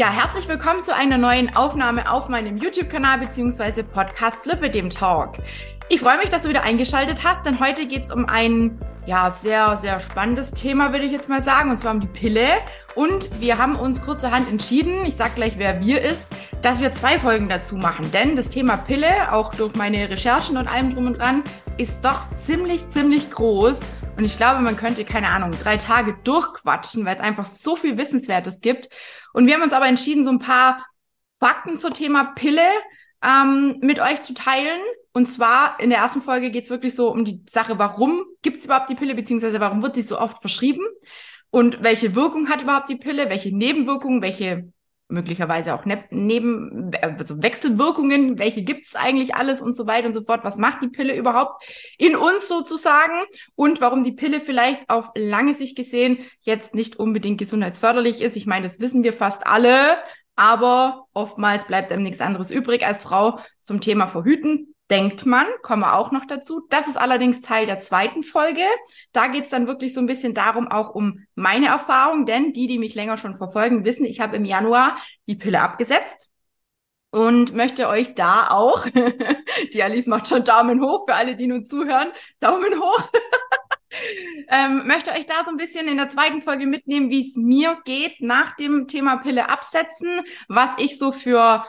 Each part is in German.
Ja, herzlich willkommen zu einer neuen Aufnahme auf meinem YouTube-Kanal bzw. Podcast Lipidem Talk. Ich freue mich, dass du wieder eingeschaltet hast, denn heute geht es um ein ja, sehr, sehr spannendes Thema, würde ich jetzt mal sagen, und zwar um die Pille. Und wir haben uns kurzerhand entschieden, ich sag gleich, wer wir ist, dass wir zwei Folgen dazu machen. Denn das Thema Pille, auch durch meine Recherchen und allem drum und dran, ist doch ziemlich, ziemlich groß. Und ich glaube, man könnte, keine Ahnung, drei Tage durchquatschen, weil es einfach so viel Wissenswertes gibt. Und wir haben uns aber entschieden, so ein paar Fakten zum Thema Pille ähm, mit euch zu teilen. Und zwar in der ersten Folge geht es wirklich so um die Sache, warum gibt es überhaupt die Pille, beziehungsweise warum wird sie so oft verschrieben und welche Wirkung hat überhaupt die Pille, welche Nebenwirkungen, welche möglicherweise auch ne neben also Wechselwirkungen, welche gibt's eigentlich alles und so weiter und so fort. Was macht die Pille überhaupt in uns sozusagen und warum die Pille vielleicht auf lange Sicht gesehen jetzt nicht unbedingt gesundheitsförderlich ist. Ich meine, das wissen wir fast alle, aber oftmals bleibt einem nichts anderes übrig als Frau zum Thema Verhüten denkt man, kommen wir auch noch dazu. Das ist allerdings Teil der zweiten Folge. Da geht es dann wirklich so ein bisschen darum, auch um meine Erfahrung, denn die, die mich länger schon verfolgen, wissen, ich habe im Januar die Pille abgesetzt und möchte euch da auch, die Alice macht schon Daumen hoch für alle, die nun zuhören, Daumen hoch. ähm, möchte euch da so ein bisschen in der zweiten Folge mitnehmen, wie es mir geht nach dem Thema Pille absetzen, was ich so für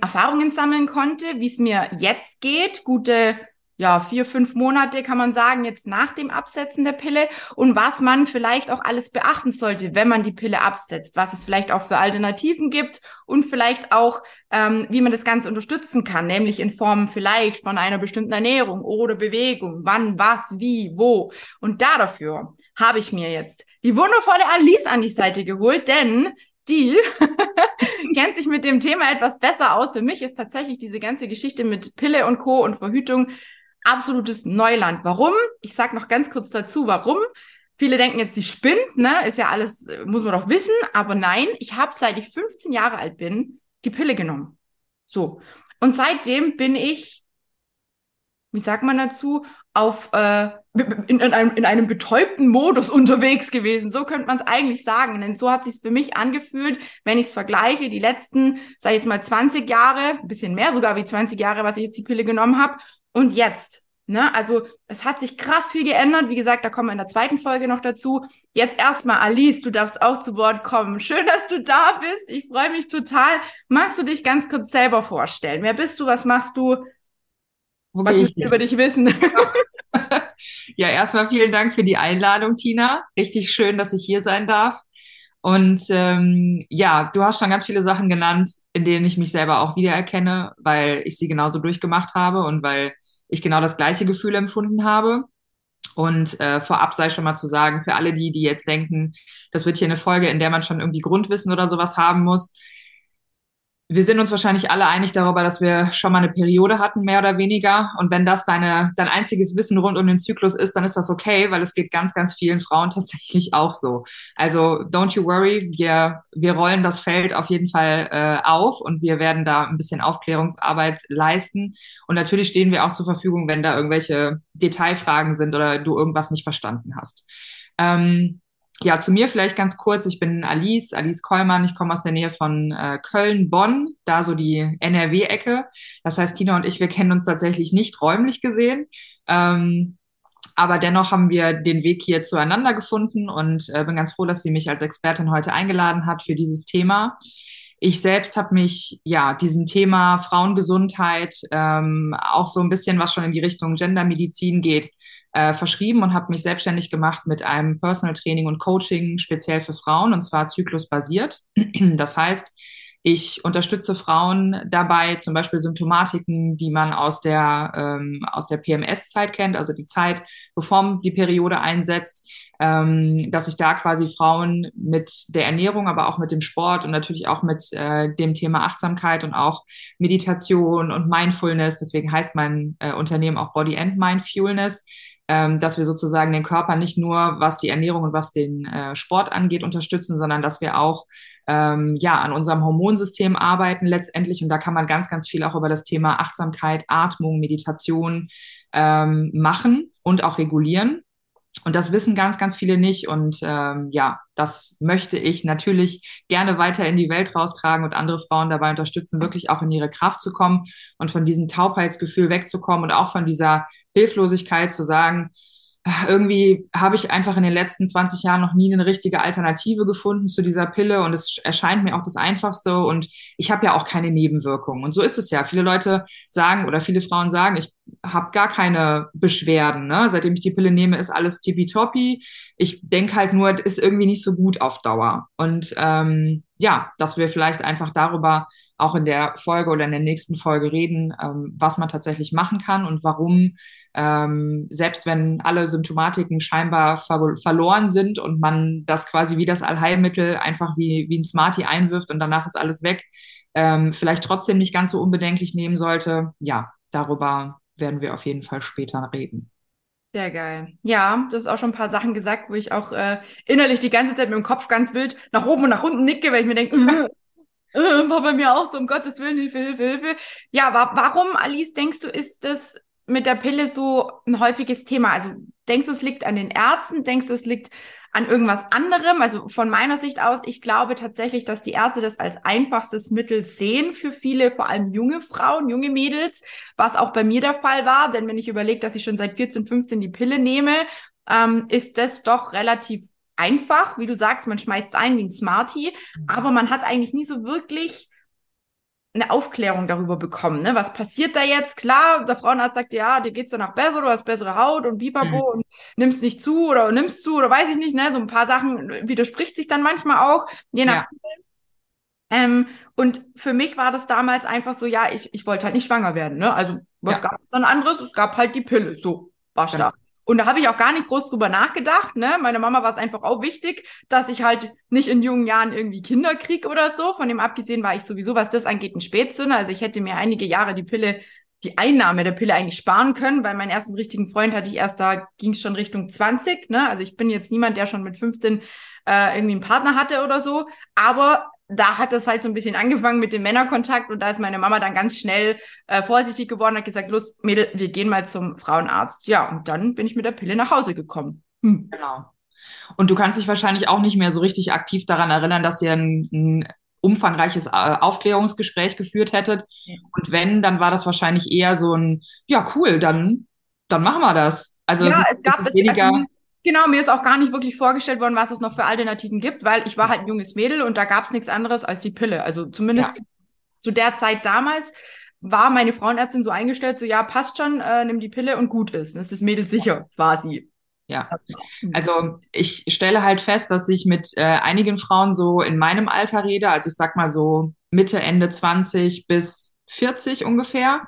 Erfahrungen sammeln konnte, wie es mir jetzt geht. Gute ja, vier, fünf Monate kann man sagen, jetzt nach dem Absetzen der Pille und was man vielleicht auch alles beachten sollte, wenn man die Pille absetzt, was es vielleicht auch für Alternativen gibt und vielleicht auch, ähm, wie man das Ganze unterstützen kann, nämlich in Form vielleicht von einer bestimmten Ernährung oder Bewegung, wann, was, wie, wo. Und da dafür habe ich mir jetzt die wundervolle Alice an die Seite geholt, denn die kennt sich mit dem Thema etwas besser aus. Für mich ist tatsächlich diese ganze Geschichte mit Pille und Co. und Verhütung absolutes Neuland. Warum? Ich sag noch ganz kurz dazu, warum. Viele denken jetzt, sie spinnt, ne? Ist ja alles, muss man doch wissen. Aber nein, ich habe seit ich 15 Jahre alt bin, die Pille genommen. So. Und seitdem bin ich, wie sagt man dazu, auf äh, in, in, einem, in einem betäubten Modus unterwegs gewesen. So könnte man es eigentlich sagen. Denn so hat sich für mich angefühlt, wenn ich es vergleiche, die letzten, sag ich jetzt mal 20 Jahre, ein bisschen mehr sogar wie 20 Jahre, was ich jetzt die Pille genommen habe, und jetzt. Ne? Also es hat sich krass viel geändert. Wie gesagt, da kommen wir in der zweiten Folge noch dazu. Jetzt erstmal, Alice, du darfst auch zu Wort kommen. Schön, dass du da bist. Ich freue mich total. Magst du dich ganz kurz selber vorstellen? Wer bist du? Was machst du? Wo Was willst du über dich wissen? ja, erstmal vielen Dank für die Einladung, Tina. Richtig schön, dass ich hier sein darf. Und ähm, ja, du hast schon ganz viele Sachen genannt, in denen ich mich selber auch wiedererkenne, weil ich sie genauso durchgemacht habe und weil ich genau das gleiche Gefühl empfunden habe. Und äh, vorab sei schon mal zu sagen, für alle die, die jetzt denken, das wird hier eine Folge, in der man schon irgendwie Grundwissen oder sowas haben muss, wir sind uns wahrscheinlich alle einig darüber, dass wir schon mal eine Periode hatten, mehr oder weniger. Und wenn das deine, dein einziges Wissen rund um den Zyklus ist, dann ist das okay, weil es geht ganz, ganz vielen Frauen tatsächlich auch so. Also don't you worry, wir, wir rollen das Feld auf jeden Fall äh, auf und wir werden da ein bisschen Aufklärungsarbeit leisten. Und natürlich stehen wir auch zur Verfügung, wenn da irgendwelche Detailfragen sind oder du irgendwas nicht verstanden hast. Ähm, ja, zu mir vielleicht ganz kurz. Ich bin Alice, Alice Kollmann. Ich komme aus der Nähe von äh, Köln, Bonn, da so die NRW-Ecke. Das heißt, Tina und ich, wir kennen uns tatsächlich nicht räumlich gesehen. Ähm, aber dennoch haben wir den Weg hier zueinander gefunden und äh, bin ganz froh, dass sie mich als Expertin heute eingeladen hat für dieses Thema. Ich selbst habe mich ja diesem Thema Frauengesundheit ähm, auch so ein bisschen, was schon in die Richtung Gendermedizin geht, äh, verschrieben und habe mich selbstständig gemacht mit einem Personal Training und Coaching speziell für Frauen und zwar zyklusbasiert. Das heißt, ich unterstütze Frauen dabei, zum Beispiel Symptomatiken, die man aus der, ähm, aus der PMS-Zeit kennt, also die Zeit, bevor die Periode einsetzt, ähm, dass ich da quasi Frauen mit der Ernährung, aber auch mit dem Sport und natürlich auch mit äh, dem Thema Achtsamkeit und auch Meditation und Mindfulness, deswegen heißt mein äh, Unternehmen auch Body and Mindfulness, ähm, dass wir sozusagen den Körper nicht nur, was die Ernährung und was den äh, Sport angeht, unterstützen, sondern dass wir auch ähm, ja an unserem Hormonsystem arbeiten letztendlich. Und da kann man ganz, ganz viel auch über das Thema Achtsamkeit, Atmung, Meditation ähm, machen und auch regulieren. Und das wissen ganz, ganz viele nicht. Und ähm, ja, das möchte ich natürlich gerne weiter in die Welt raustragen und andere Frauen dabei unterstützen, wirklich auch in ihre Kraft zu kommen und von diesem Taubheitsgefühl wegzukommen und auch von dieser Hilflosigkeit zu sagen, irgendwie habe ich einfach in den letzten 20 Jahren noch nie eine richtige Alternative gefunden zu dieser Pille und es erscheint mir auch das Einfachste und ich habe ja auch keine Nebenwirkungen. Und so ist es ja. Viele Leute sagen oder viele Frauen sagen, ich habe gar keine Beschwerden. Ne? Seitdem ich die Pille nehme, ist alles tippitoppi. Ich denke halt nur, ist irgendwie nicht so gut auf Dauer. Und ähm, ja, dass wir vielleicht einfach darüber auch in der Folge oder in der nächsten Folge reden, ähm, was man tatsächlich machen kann und warum, ähm, selbst wenn alle Symptomatiken scheinbar ver verloren sind und man das quasi wie das Allheilmittel einfach wie, wie ein Smartie einwirft und danach ist alles weg, ähm, vielleicht trotzdem nicht ganz so unbedenklich nehmen sollte. Ja, darüber werden wir auf jeden Fall später reden. Sehr geil. Ja, du hast auch schon ein paar Sachen gesagt, wo ich auch äh, innerlich die ganze Zeit mit dem Kopf ganz wild nach oben und nach unten nicke, weil ich mir denke, äh, äh, war bei mir auch so, um Gottes Willen, Hilfe, Hilfe, Hilfe. Ja, wa warum, Alice, denkst du, ist das mit der Pille so ein häufiges Thema? Also denkst du, es liegt an den Ärzten? Denkst du, es liegt an irgendwas anderem. Also von meiner Sicht aus, ich glaube tatsächlich, dass die Ärzte das als einfachstes Mittel sehen für viele, vor allem junge Frauen, junge Mädels, was auch bei mir der Fall war. Denn wenn ich überlege, dass ich schon seit 14, 15 die Pille nehme, ähm, ist das doch relativ einfach. Wie du sagst, man schmeißt es ein wie ein Smartie, mhm. aber man hat eigentlich nie so wirklich eine Aufklärung darüber bekommen. Ne? Was passiert da jetzt? Klar, der Frauenarzt sagt, ja, dir geht's danach besser, du hast bessere Haut und Bipapo mhm. und nimmst nicht zu oder nimmst zu oder weiß ich nicht. Ne? So ein paar Sachen widerspricht sich dann manchmal auch, je nach. Ja. Ähm, und für mich war das damals einfach so, ja, ich, ich wollte halt nicht schwanger werden. Ne? Also was ja. gab es dann anderes? Es gab halt die Pille. So, war genau. Und da habe ich auch gar nicht groß drüber nachgedacht. Ne? Meine Mama war es einfach auch wichtig, dass ich halt nicht in jungen Jahren irgendwie Kinder krieg oder so. Von dem abgesehen war ich sowieso, was das angeht, ein Spätzünder. Also ich hätte mir einige Jahre die Pille, die Einnahme der Pille eigentlich sparen können. weil meinen ersten richtigen Freund hatte ich erst, da ging es schon Richtung 20. Ne? Also ich bin jetzt niemand, der schon mit 15 äh, irgendwie einen Partner hatte oder so. Aber da hat das halt so ein bisschen angefangen mit dem Männerkontakt und da ist meine Mama dann ganz schnell äh, vorsichtig geworden, hat gesagt, los, Mädel, wir gehen mal zum Frauenarzt. Ja, und dann bin ich mit der Pille nach Hause gekommen. Hm. Genau. Und du kannst dich wahrscheinlich auch nicht mehr so richtig aktiv daran erinnern, dass ihr ein, ein umfangreiches äh, Aufklärungsgespräch geführt hättet. Ja. Und wenn, dann war das wahrscheinlich eher so ein, ja, cool, dann, dann machen wir das. Also ja, es, es gab es, weniger. Also, Genau, mir ist auch gar nicht wirklich vorgestellt worden, was es noch für Alternativen gibt, weil ich war halt ein junges Mädel und da gab es nichts anderes als die Pille. Also zumindest ja. zu der Zeit damals war meine Frauenärztin so eingestellt, so ja, passt schon, äh, nimm die Pille und gut ist. Das ist Mädel sicher, quasi. Ja, also ich stelle halt fest, dass ich mit äh, einigen Frauen so in meinem Alter rede, also ich sag mal so Mitte, Ende 20 bis 40 ungefähr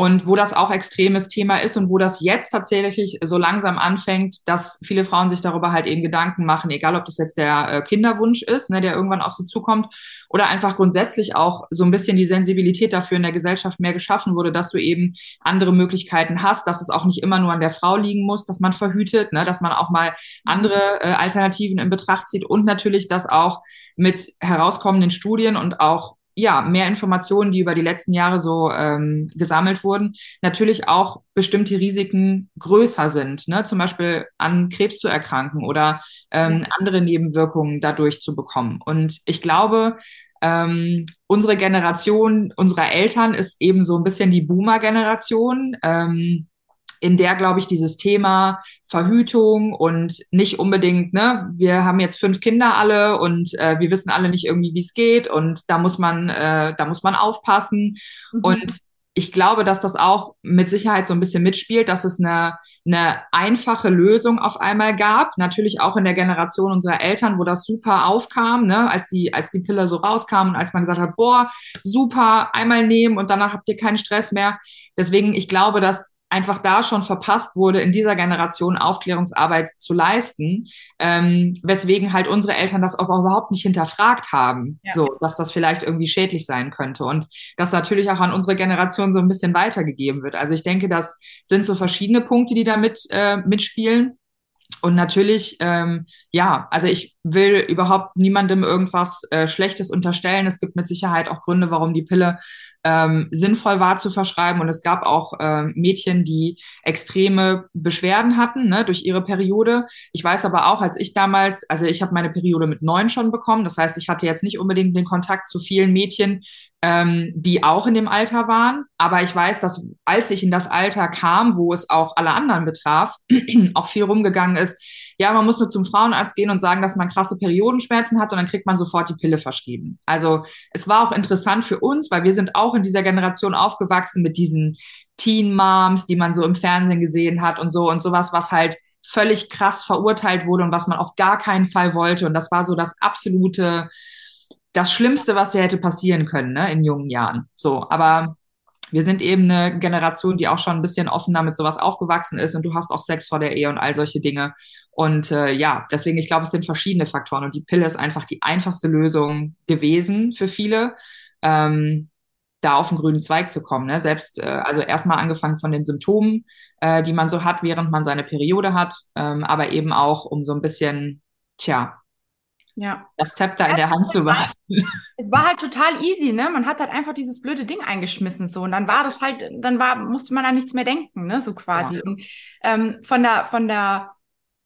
und wo das auch extremes Thema ist und wo das jetzt tatsächlich so langsam anfängt, dass viele Frauen sich darüber halt eben Gedanken machen, egal ob das jetzt der äh, Kinderwunsch ist, ne, der irgendwann auf sie zukommt, oder einfach grundsätzlich auch so ein bisschen die Sensibilität dafür in der Gesellschaft mehr geschaffen wurde, dass du eben andere Möglichkeiten hast, dass es auch nicht immer nur an der Frau liegen muss, dass man verhütet, ne, dass man auch mal andere äh, Alternativen in Betracht zieht und natürlich, dass auch mit herauskommenden Studien und auch ja, mehr Informationen, die über die letzten Jahre so ähm, gesammelt wurden, natürlich auch bestimmte Risiken größer sind, ne? zum Beispiel an Krebs zu erkranken oder ähm, andere Nebenwirkungen dadurch zu bekommen. Und ich glaube, ähm, unsere Generation unserer Eltern ist eben so ein bisschen die Boomer-Generation. Ähm, in der, glaube ich, dieses Thema Verhütung und nicht unbedingt, ne, wir haben jetzt fünf Kinder alle und äh, wir wissen alle nicht irgendwie, wie es geht und da muss man, äh, da muss man aufpassen. Mhm. Und ich glaube, dass das auch mit Sicherheit so ein bisschen mitspielt, dass es eine, eine einfache Lösung auf einmal gab. Natürlich auch in der Generation unserer Eltern, wo das super aufkam, ne, als die, als die Pille so rauskam und als man gesagt hat, boah, super, einmal nehmen und danach habt ihr keinen Stress mehr. Deswegen, ich glaube, dass einfach da schon verpasst wurde, in dieser Generation Aufklärungsarbeit zu leisten, ähm, weswegen halt unsere Eltern das aber überhaupt nicht hinterfragt haben, ja. so, dass das vielleicht irgendwie schädlich sein könnte und das natürlich auch an unsere Generation so ein bisschen weitergegeben wird. Also ich denke, das sind so verschiedene Punkte, die da mit, äh, mitspielen. und natürlich, ähm, ja, also ich will überhaupt niemandem irgendwas äh, Schlechtes unterstellen. Es gibt mit Sicherheit auch Gründe, warum die Pille ähm, sinnvoll war zu verschreiben. Und es gab auch äh, Mädchen, die extreme Beschwerden hatten ne, durch ihre Periode. Ich weiß aber auch, als ich damals, also ich habe meine Periode mit neun schon bekommen. Das heißt, ich hatte jetzt nicht unbedingt den Kontakt zu vielen Mädchen, ähm, die auch in dem Alter waren. Aber ich weiß, dass als ich in das Alter kam, wo es auch alle anderen betraf, auch viel rumgegangen ist, ja, man muss nur zum Frauenarzt gehen und sagen, dass man krasse Periodenschmerzen hat und dann kriegt man sofort die Pille verschrieben. Also es war auch interessant für uns, weil wir sind auch in dieser Generation aufgewachsen mit diesen Teen Moms, die man so im Fernsehen gesehen hat und so und sowas, was halt völlig krass verurteilt wurde und was man auf gar keinen Fall wollte. Und das war so das absolute, das Schlimmste, was dir hätte passieren können, ne, in jungen Jahren. So, aber wir sind eben eine Generation, die auch schon ein bisschen offener mit sowas aufgewachsen ist und du hast auch Sex vor der Ehe und all solche Dinge. Und äh, ja, deswegen, ich glaube, es sind verschiedene Faktoren und die Pille ist einfach die einfachste Lösung gewesen für viele. Ähm, da auf den grünen Zweig zu kommen. Ne? Selbst, äh, also erstmal angefangen von den Symptomen, äh, die man so hat, während man seine Periode hat, ähm, aber eben auch um so ein bisschen, tja, ja. das Zepter in der Hand zu behalten. Es war halt total easy, ne? Man hat halt einfach dieses blöde Ding eingeschmissen so und dann war das halt, dann war musste man da nichts mehr denken, ne? So quasi. Ja. Und ähm, von der von der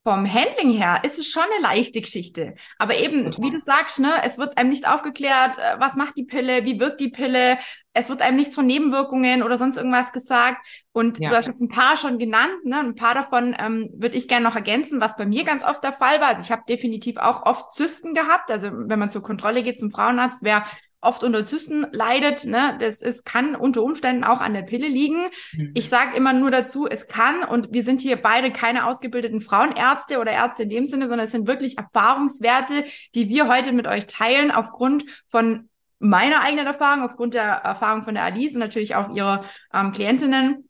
vom Handling her ist es schon eine leichte Geschichte. Aber eben, Total. wie du sagst, ne, es wird einem nicht aufgeklärt, äh, was macht die Pille, wie wirkt die Pille, es wird einem nichts von Nebenwirkungen oder sonst irgendwas gesagt. Und ja. du hast jetzt ein paar schon genannt, ne? Ein paar davon ähm, würde ich gerne noch ergänzen, was bei mir ganz oft der Fall war. Also ich habe definitiv auch oft Zysten gehabt. Also wenn man zur Kontrolle geht zum Frauenarzt, wer oft unter Zysten leidet. Ne? Das ist, kann unter Umständen auch an der Pille liegen. Mhm. Ich sage immer nur dazu, es kann, und wir sind hier beide keine ausgebildeten Frauenärzte oder Ärzte in dem Sinne, sondern es sind wirklich Erfahrungswerte, die wir heute mit euch teilen, aufgrund von meiner eigenen Erfahrung, aufgrund der Erfahrung von der Alice und natürlich auch ihrer ähm, Klientinnen,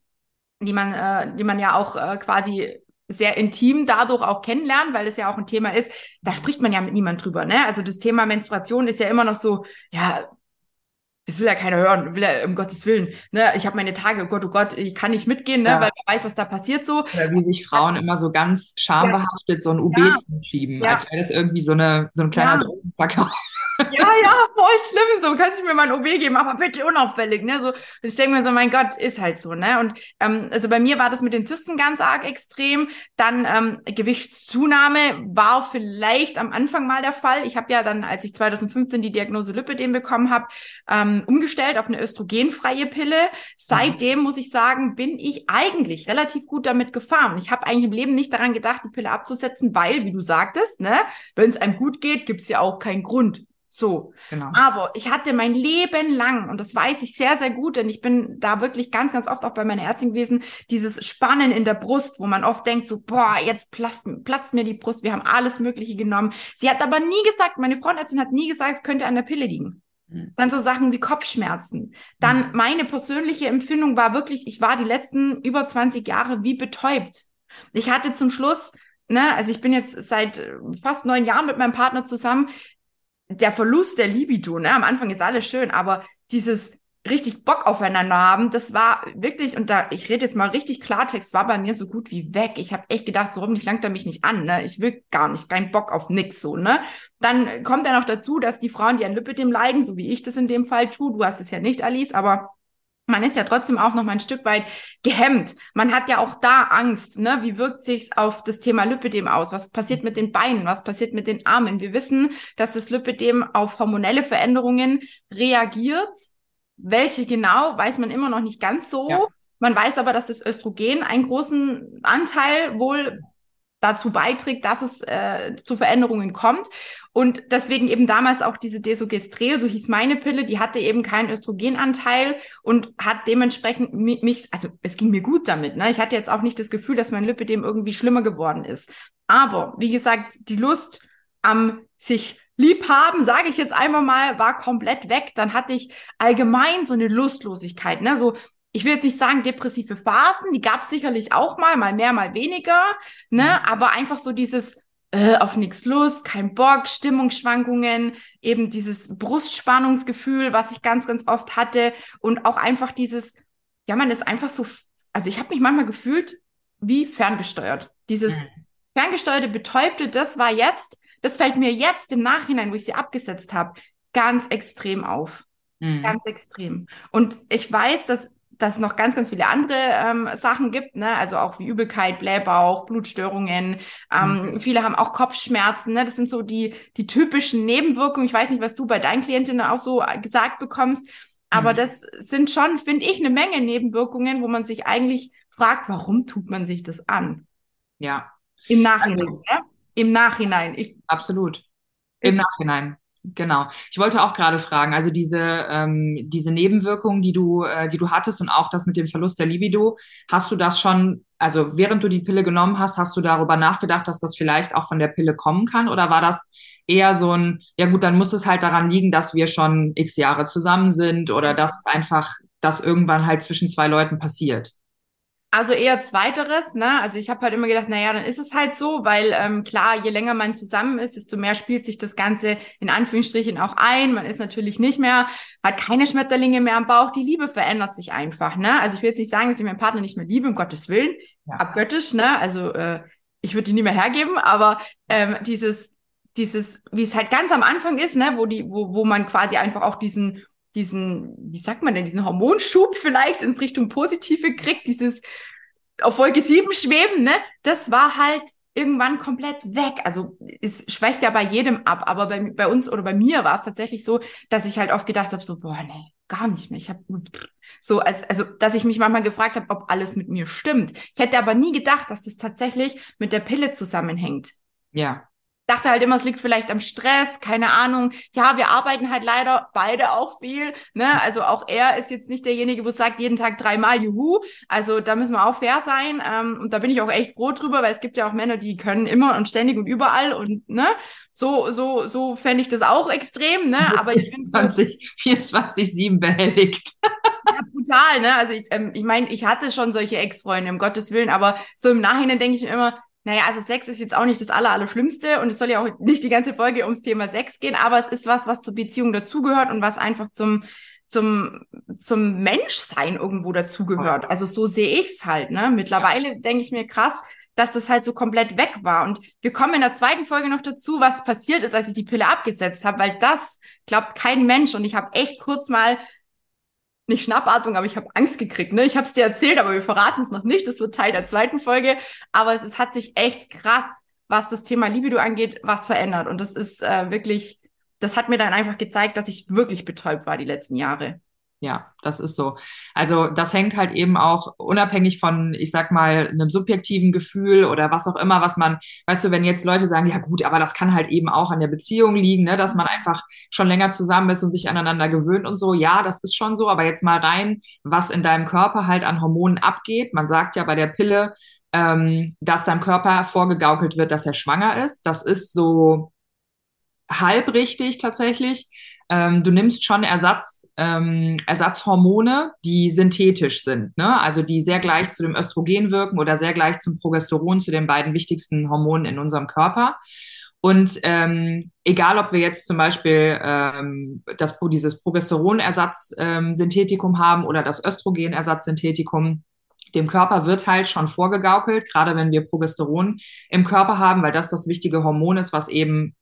die man, äh, die man ja auch äh, quasi sehr intim dadurch auch kennenlernen, weil es ja auch ein Thema ist, da spricht man ja mit niemand drüber, ne? Also das Thema Menstruation ist ja immer noch so, ja, das will ja keiner hören, will ja um Gottes Willen. Ne? Ich habe meine Tage, oh Gott, oh Gott, ich kann nicht mitgehen, ne? Ja. weil man weiß, was da passiert so. Oder wie sich Frauen immer so ganz schambehaftet so ein UB ja. schieben, ja. als wäre das irgendwie so, eine, so ein kleiner ja. Drogenverkauf. Ja, ja, voll schlimm. So, kannst du mir mal ein OB geben, aber bitte unauffällig, ne? So, ich denke mir so, mein Gott, ist halt so, ne? Und ähm, also bei mir war das mit den Zysten ganz arg extrem. Dann ähm, Gewichtszunahme war vielleicht am Anfang mal der Fall. Ich habe ja dann, als ich 2015 die Diagnose Lipidem bekommen habe, ähm, umgestellt auf eine östrogenfreie Pille. Seitdem muss ich sagen, bin ich eigentlich relativ gut damit gefahren. Ich habe eigentlich im Leben nicht daran gedacht, die Pille abzusetzen, weil, wie du sagtest, ne, wenn es einem gut geht, gibt's ja auch keinen Grund so. Genau. Aber ich hatte mein Leben lang, und das weiß ich sehr, sehr gut, denn ich bin da wirklich ganz, ganz oft auch bei meiner Ärztin gewesen, dieses Spannen in der Brust, wo man oft denkt, so, boah, jetzt platzt, platzt mir die Brust, wir haben alles Mögliche genommen. Sie hat aber nie gesagt, meine Frauenärztin hat nie gesagt, es könnte an der Pille liegen. Mhm. Dann so Sachen wie Kopfschmerzen. Dann mhm. meine persönliche Empfindung war wirklich, ich war die letzten über 20 Jahre wie betäubt. Ich hatte zum Schluss, ne, also ich bin jetzt seit fast neun Jahren mit meinem Partner zusammen der Verlust der Libido, ne? Am Anfang ist alles schön, aber dieses richtig Bock aufeinander haben, das war wirklich, und da, ich rede jetzt mal richtig Klartext, war bei mir so gut wie weg. Ich habe echt gedacht, so rum, ich langt er mich nicht an, ne? Ich will gar nicht, kein Bock auf nix, so, ne? Dann kommt ja noch dazu, dass die Frauen, die an Lipidem leiden, so wie ich das in dem Fall tue, du hast es ja nicht, Alice, aber man ist ja trotzdem auch noch mal ein Stück weit gehemmt. Man hat ja auch da Angst, ne? Wie wirkt sich's auf das Thema Lipidem aus? Was passiert mit den Beinen? Was passiert mit den Armen? Wir wissen, dass das Lipidem auf hormonelle Veränderungen reagiert. Welche genau, weiß man immer noch nicht ganz so. Ja. Man weiß aber, dass das Östrogen einen großen Anteil wohl dazu beiträgt, dass es äh, zu Veränderungen kommt. Und deswegen eben damals auch diese Desogestrel, so hieß meine Pille, die hatte eben keinen Östrogenanteil und hat dementsprechend mich, also es ging mir gut damit. Ne? Ich hatte jetzt auch nicht das Gefühl, dass mein Lipidem irgendwie schlimmer geworden ist. Aber wie gesagt, die Lust am sich lieb haben, sage ich jetzt einmal mal, war komplett weg. Dann hatte ich allgemein so eine Lustlosigkeit, ne? So ich will jetzt nicht sagen depressive Phasen, die gab es sicherlich auch mal, mal mehr, mal weniger, ne? Mhm. Aber einfach so dieses äh, auf nichts Lust, kein Bock, Stimmungsschwankungen, eben dieses Brustspannungsgefühl, was ich ganz, ganz oft hatte und auch einfach dieses, ja, man ist einfach so, also ich habe mich manchmal gefühlt wie ferngesteuert. Dieses, mhm. ferngesteuerte Betäubte, das war jetzt, das fällt mir jetzt im Nachhinein, wo ich sie abgesetzt habe, ganz extrem auf. Mhm. Ganz extrem. Und ich weiß, dass dass es noch ganz, ganz viele andere ähm, Sachen gibt, ne? also auch wie Übelkeit, Blähbauch, Blutstörungen. Ähm, mhm. Viele haben auch Kopfschmerzen. Ne? Das sind so die, die typischen Nebenwirkungen. Ich weiß nicht, was du bei deinen Klientinnen auch so gesagt bekommst, aber mhm. das sind schon, finde ich, eine Menge Nebenwirkungen, wo man sich eigentlich fragt, warum tut man sich das an? Ja. Im Nachhinein, also, ja? Im Nachhinein. Ich, absolut. Im Nachhinein. Genau. Ich wollte auch gerade fragen, also diese, ähm, diese Nebenwirkungen, die du, äh, die du hattest und auch das mit dem Verlust der Libido, hast du das schon, also während du die Pille genommen hast, hast du darüber nachgedacht, dass das vielleicht auch von der Pille kommen kann? Oder war das eher so ein, ja gut, dann muss es halt daran liegen, dass wir schon x Jahre zusammen sind oder dass einfach das irgendwann halt zwischen zwei Leuten passiert? Also eher zweiteres, ne? Also ich habe halt immer gedacht, naja, dann ist es halt so, weil ähm, klar, je länger man zusammen ist, desto mehr spielt sich das Ganze in Anführungsstrichen auch ein. Man ist natürlich nicht mehr, hat keine Schmetterlinge mehr am Bauch. Die Liebe verändert sich einfach, ne? Also ich will jetzt nicht sagen, dass ich meinen Partner nicht mehr liebe, um Gottes Willen, ja. abgöttisch, ne? Also äh, ich würde ihn nie mehr hergeben, aber ähm, dieses, dieses, wie es halt ganz am Anfang ist, ne, wo die, wo, wo man quasi einfach auch diesen diesen, wie sagt man denn, diesen Hormonschub vielleicht ins Richtung Positive kriegt, dieses auf Folge 7 schweben, ne? Das war halt irgendwann komplett weg. Also es schwächt ja bei jedem ab, aber bei, bei uns oder bei mir war es tatsächlich so, dass ich halt oft gedacht habe, so, boah, nee, gar nicht mehr. Ich habe so, als, also, dass ich mich manchmal gefragt habe, ob alles mit mir stimmt. Ich hätte aber nie gedacht, dass es tatsächlich mit der Pille zusammenhängt. Ja dachte halt immer, es liegt vielleicht am Stress, keine Ahnung. Ja, wir arbeiten halt leider beide auch viel. Ne? Also auch er ist jetzt nicht derjenige, wo es sagt, jeden Tag dreimal Juhu. Also da müssen wir auch fair sein. Ähm, und da bin ich auch echt froh drüber, weil es gibt ja auch Männer, die können immer und ständig und überall und ne, so, so, so fände ich das auch extrem, ne? Aber ich bin so 24, 7 behelligt. Ja, brutal, ne? Also ich, ähm, ich meine, ich hatte schon solche Ex-Freunde, um Gottes Willen, aber so im Nachhinein denke ich mir immer, naja, also Sex ist jetzt auch nicht das Aller, Allerschlimmste und es soll ja auch nicht die ganze Folge ums Thema Sex gehen, aber es ist was, was zur Beziehung dazugehört und was einfach zum, zum, zum Menschsein irgendwo dazugehört. Also so sehe ich's halt, ne? Mittlerweile denke ich mir krass, dass das halt so komplett weg war. Und wir kommen in der zweiten Folge noch dazu, was passiert ist, als ich die Pille abgesetzt habe, weil das glaubt kein Mensch. Und ich habe echt kurz mal nicht Schnappatmung, aber ich habe Angst gekriegt. Ne? Ich habe es dir erzählt, aber wir verraten es noch nicht. Das wird Teil der zweiten Folge. Aber es, es hat sich echt krass, was das Thema Libido angeht, was verändert. Und das ist äh, wirklich, das hat mir dann einfach gezeigt, dass ich wirklich betäubt war die letzten Jahre. Ja, das ist so. Also das hängt halt eben auch unabhängig von, ich sag mal, einem subjektiven Gefühl oder was auch immer, was man, weißt du, wenn jetzt Leute sagen, ja gut, aber das kann halt eben auch an der Beziehung liegen, ne, dass man einfach schon länger zusammen ist und sich aneinander gewöhnt und so. Ja, das ist schon so, aber jetzt mal rein, was in deinem Körper halt an Hormonen abgeht. Man sagt ja bei der Pille, ähm, dass deinem Körper vorgegaukelt wird, dass er schwanger ist. Das ist so halb richtig tatsächlich. Ähm, du nimmst schon Ersatz, ähm, Ersatzhormone, die synthetisch sind, ne? also die sehr gleich zu dem Östrogen wirken oder sehr gleich zum Progesteron, zu den beiden wichtigsten Hormonen in unserem Körper. Und ähm, egal, ob wir jetzt zum Beispiel ähm, das, dieses Progesteronersatz-Synthetikum ähm, haben oder das Östrogenersatz-Synthetikum, dem Körper wird halt schon vorgegaukelt, gerade wenn wir Progesteron im Körper haben, weil das das wichtige Hormon ist, was eben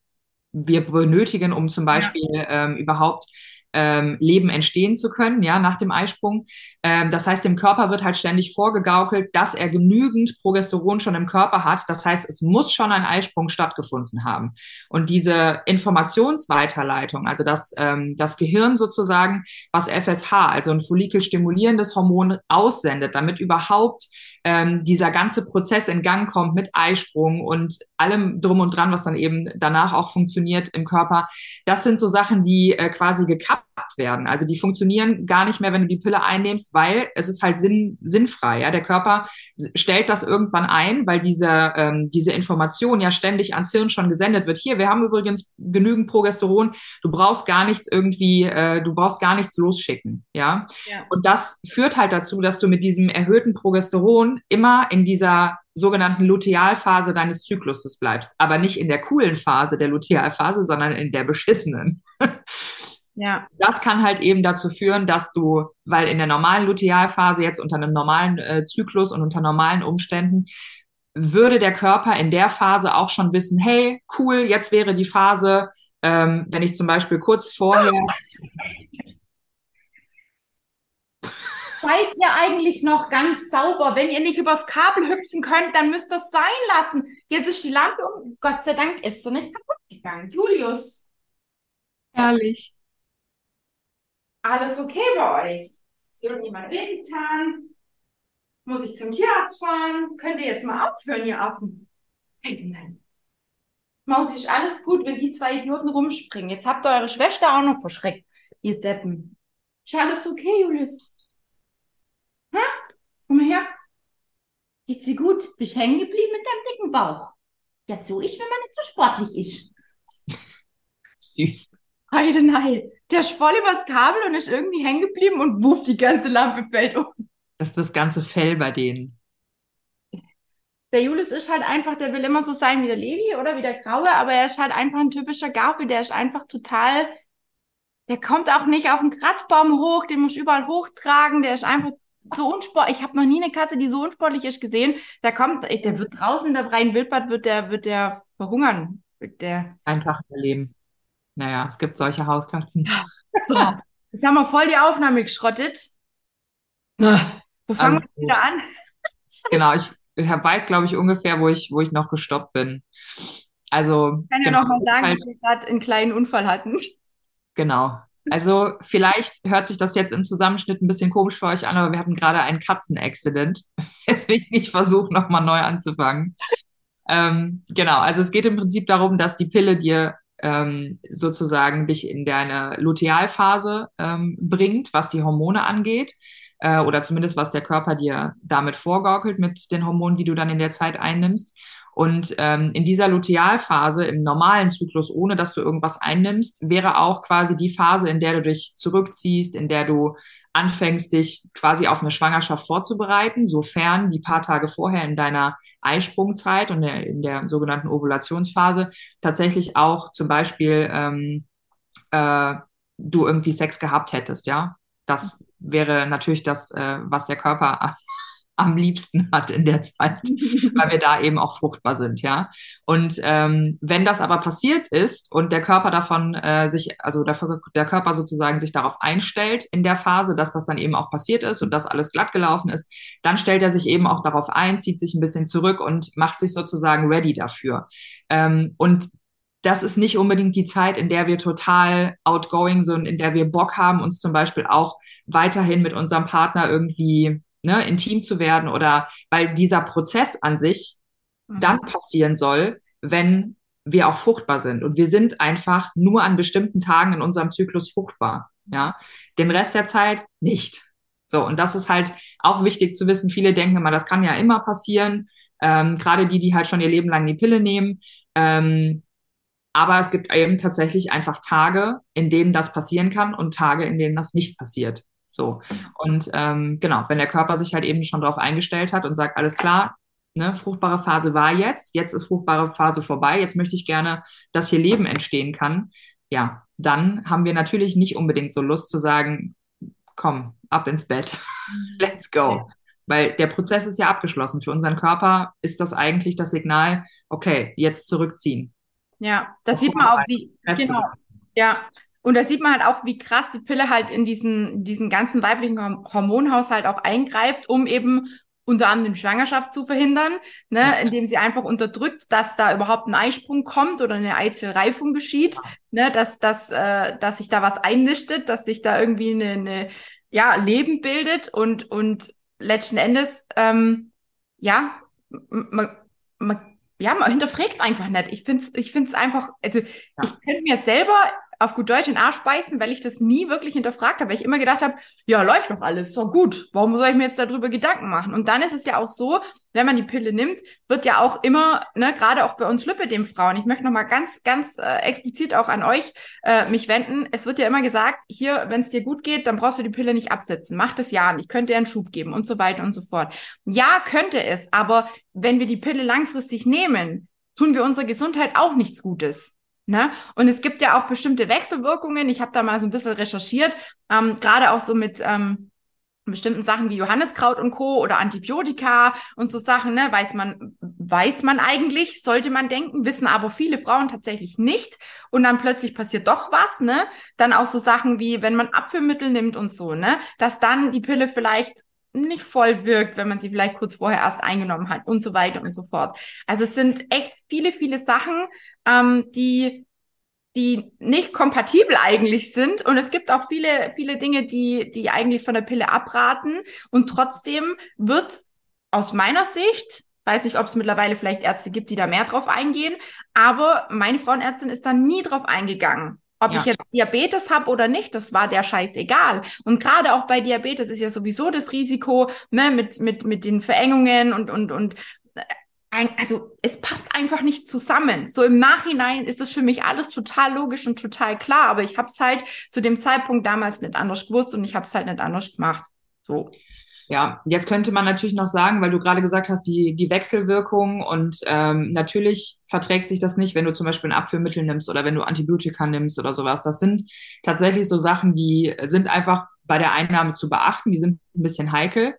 wir benötigen, um zum Beispiel ja. ähm, überhaupt ähm, Leben entstehen zu können, ja, nach dem Eisprung. Ähm, das heißt, dem Körper wird halt ständig vorgegaukelt, dass er genügend Progesteron schon im Körper hat. Das heißt, es muss schon ein Eisprung stattgefunden haben. Und diese Informationsweiterleitung, also das, ähm, das Gehirn sozusagen, was FSH, also ein follikelstimulierendes Hormon aussendet, damit überhaupt ähm, dieser ganze Prozess in Gang kommt mit Eisprung und allem drum und dran, was dann eben danach auch funktioniert im Körper. Das sind so Sachen, die äh, quasi gekappt werden. Also die funktionieren gar nicht mehr, wenn du die Pille einnimmst, weil es ist halt sinn, sinnfrei. Ja? Der Körper stellt das irgendwann ein, weil diese, ähm, diese Information ja ständig ans Hirn schon gesendet wird. Hier, wir haben übrigens genügend Progesteron. Du brauchst gar nichts irgendwie, äh, du brauchst gar nichts losschicken. Ja? ja. Und das führt halt dazu, dass du mit diesem erhöhten Progesteron immer in dieser sogenannten Lutealphase deines Zykluses bleibst. Aber nicht in der coolen Phase der Lutealphase, sondern in der beschissenen. Ja. Das kann halt eben dazu führen, dass du, weil in der normalen Lutealphase jetzt unter einem normalen äh, Zyklus und unter normalen Umständen würde der Körper in der Phase auch schon wissen, hey, cool, jetzt wäre die Phase, ähm, wenn ich zum Beispiel kurz vorher. Seid ihr eigentlich noch ganz sauber? Wenn ihr nicht übers Kabel hüpfen könnt, dann müsst ihr es sein lassen. Jetzt ist die Lampe um. Gott sei Dank ist sie nicht kaputt gegangen. Julius. Herrlich. Alles okay bei euch? Ist irgendjemand wehgetan? Muss ich zum Tierarzt fahren? Könnt ihr jetzt mal aufhören, ihr Affen? Nein. Mausi, ist alles gut, wenn die zwei Idioten rumspringen. Jetzt habt ihr eure Schwester auch noch verschreckt, ihr Deppen. Ist alles okay, Julius? Hä? Komm mal her. Geht's dir gut? Bist hängen geblieben mit deinem dicken Bauch? Ja, so ist, wenn man nicht so sportlich ist. Süß. Heide, nein. Der ist voll übers Kabel und ist irgendwie hängen geblieben und wuff, die ganze Lampe fällt um. Das ist das ganze Fell bei denen. Der Julius ist halt einfach, der will immer so sein wie der Levi oder wie der Graue, aber er ist halt einfach ein typischer Garfield, der ist einfach total, der kommt auch nicht auf den Kratzbaum hoch, den muss überall hochtragen, der ist einfach so unsportlich. Ich habe noch nie eine Katze, die so unsportlich ist, gesehen. Der kommt, der wird draußen in der freien Wildbad, wird der, wird der verhungern. Wird der einfach überleben. Naja, es gibt solche Hauskatzen. So, jetzt haben wir voll die Aufnahme geschrottet. Wo fangen also, wir wieder an? Genau, ich, weiß, glaube ich, ungefähr, wo ich, wo ich noch gestoppt bin. Also. Ich kann ja genau, noch mal sagen, halt, dass wir gerade einen kleinen Unfall hatten. Genau. Also vielleicht hört sich das jetzt im Zusammenschnitt ein bisschen komisch für euch an, aber wir hatten gerade einen Katzen-Accident. Deswegen ich versuche nochmal neu anzufangen. Ähm, genau, also es geht im Prinzip darum, dass die Pille dir ähm, sozusagen dich in deine Lutealphase ähm, bringt, was die Hormone angeht äh, oder zumindest was der Körper dir damit vorgaukelt mit den Hormonen, die du dann in der Zeit einnimmst. Und ähm, in dieser Lutealphase, im normalen Zyklus, ohne dass du irgendwas einnimmst, wäre auch quasi die Phase, in der du dich zurückziehst, in der du anfängst, dich quasi auf eine Schwangerschaft vorzubereiten, sofern die paar Tage vorher in deiner Eisprungzeit und der, in der sogenannten Ovulationsphase tatsächlich auch zum Beispiel ähm, äh, du irgendwie Sex gehabt hättest, ja. Das wäre natürlich das, äh, was der Körper am liebsten hat in der Zeit, weil wir da eben auch fruchtbar sind, ja. Und ähm, wenn das aber passiert ist und der Körper davon äh, sich, also der, der Körper sozusagen sich darauf einstellt in der Phase, dass das dann eben auch passiert ist und dass alles glatt gelaufen ist, dann stellt er sich eben auch darauf ein, zieht sich ein bisschen zurück und macht sich sozusagen ready dafür. Ähm, und das ist nicht unbedingt die Zeit, in der wir total outgoing sind, in der wir Bock haben, uns zum Beispiel auch weiterhin mit unserem Partner irgendwie ne, intim zu werden oder weil dieser Prozess an sich mhm. dann passieren soll, wenn wir auch fruchtbar sind. Und wir sind einfach nur an bestimmten Tagen in unserem Zyklus fruchtbar. Ja, den Rest der Zeit nicht. So, und das ist halt auch wichtig zu wissen. Viele denken immer, das kann ja immer passieren. Ähm, Gerade die, die halt schon ihr Leben lang die Pille nehmen. Ähm, aber es gibt eben tatsächlich einfach Tage, in denen das passieren kann und Tage, in denen das nicht passiert. So. Und ähm, genau, wenn der Körper sich halt eben schon darauf eingestellt hat und sagt, alles klar, ne, fruchtbare Phase war jetzt, jetzt ist fruchtbare Phase vorbei, jetzt möchte ich gerne, dass hier Leben entstehen kann, ja, dann haben wir natürlich nicht unbedingt so Lust zu sagen, komm, ab ins Bett, let's go. Weil der Prozess ist ja abgeschlossen. Für unseren Körper ist das eigentlich das Signal, okay, jetzt zurückziehen. Ja, das sieht man auch, wie, genau, ja. Und da sieht man halt auch, wie krass die Pille halt in diesen, diesen ganzen weiblichen Hormonhaushalt auch eingreift, um eben unter anderem Schwangerschaft zu verhindern, ne, indem sie einfach unterdrückt, dass da überhaupt ein Eisprung kommt oder eine Eizellreifung geschieht, ne, dass, dass, äh, dass sich da was einnistet, dass sich da irgendwie eine, eine ja, Leben bildet und, und letzten Endes, ähm, ja, man, man ja, man hinterfragt es einfach nicht. Ich finde es ich find's einfach, also ja. ich könnte mir selber auf gut Deutsch in Arsch beißen, weil ich das nie wirklich hinterfragt habe, weil ich immer gedacht habe, ja, läuft doch alles, doch gut. Warum soll ich mir jetzt darüber Gedanken machen? Und dann ist es ja auch so, wenn man die Pille nimmt, wird ja auch immer, ne, gerade auch bei uns dem Frauen, ich möchte nochmal ganz, ganz äh, explizit auch an euch äh, mich wenden. Es wird ja immer gesagt, hier, wenn es dir gut geht, dann brauchst du die Pille nicht absetzen. Mach das ja nicht. Könnte dir einen Schub geben und so weiter und so fort. Ja, könnte es, aber wenn wir die Pille langfristig nehmen, tun wir unserer Gesundheit auch nichts Gutes. Ne? Und es gibt ja auch bestimmte Wechselwirkungen. Ich habe da mal so ein bisschen recherchiert, ähm, gerade auch so mit, ähm, bestimmten Sachen wie Johanneskraut und Co. oder Antibiotika und so Sachen, ne, weiß man, weiß man eigentlich, sollte man denken, wissen aber viele Frauen tatsächlich nicht. Und dann plötzlich passiert doch was, ne? Dann auch so Sachen wie, wenn man Abführmittel nimmt und so, ne, dass dann die Pille vielleicht nicht voll wirkt, wenn man sie vielleicht kurz vorher erst eingenommen hat und so weiter und so fort. Also es sind echt viele, viele Sachen, ähm, die die nicht kompatibel eigentlich sind. Und es gibt auch viele, viele Dinge, die, die eigentlich von der Pille abraten. Und trotzdem wird aus meiner Sicht, weiß nicht, ob es mittlerweile vielleicht Ärzte gibt, die da mehr drauf eingehen, aber meine Frauenärztin ist da nie drauf eingegangen. Ob ja. ich jetzt Diabetes habe oder nicht, das war der Scheiß egal. Und gerade auch bei Diabetes ist ja sowieso das Risiko ne, mit, mit, mit den Verengungen und, und, und also es passt einfach nicht zusammen. So im Nachhinein ist es für mich alles total logisch und total klar, aber ich habe es halt zu dem Zeitpunkt damals nicht anders gewusst und ich habe es halt nicht anders gemacht. So. Ja, jetzt könnte man natürlich noch sagen, weil du gerade gesagt hast, die, die Wechselwirkung und ähm, natürlich verträgt sich das nicht, wenn du zum Beispiel ein Abführmittel nimmst oder wenn du Antibiotika nimmst oder sowas. Das sind tatsächlich so Sachen, die sind einfach bei der Einnahme zu beachten, die sind ein bisschen heikel.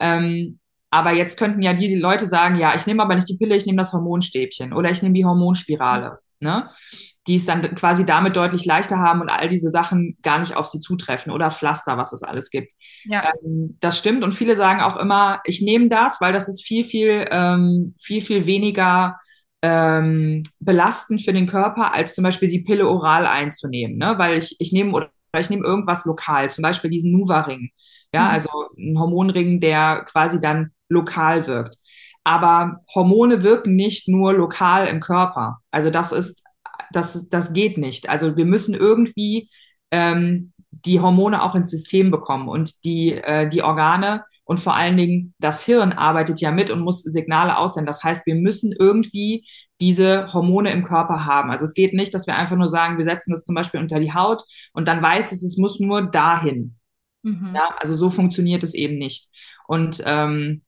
Ähm, aber jetzt könnten ja die, Leute sagen, ja, ich nehme aber nicht die Pille, ich nehme das Hormonstäbchen oder ich nehme die Hormonspirale, ne? Die es dann quasi damit deutlich leichter haben und all diese Sachen gar nicht auf sie zutreffen oder Pflaster, was es alles gibt. Ja. Ähm, das stimmt und viele sagen auch immer, ich nehme das, weil das ist viel, viel, ähm, viel, viel weniger ähm, belastend für den Körper, als zum Beispiel die Pille oral einzunehmen, ne? Weil ich, ich nehme oder ich nehme irgendwas lokal, zum Beispiel diesen Nuva-Ring. Ja, mhm. also ein Hormonring, der quasi dann lokal wirkt. Aber Hormone wirken nicht nur lokal im Körper. Also das ist, das, das geht nicht. Also wir müssen irgendwie ähm, die Hormone auch ins System bekommen und die, äh, die Organe und vor allen Dingen das Hirn arbeitet ja mit und muss Signale aussenden. Das heißt, wir müssen irgendwie diese Hormone im Körper haben. Also es geht nicht, dass wir einfach nur sagen, wir setzen das zum Beispiel unter die Haut und dann weiß es, es muss nur dahin. Mhm. Ja, also so funktioniert es eben nicht. Und ähm,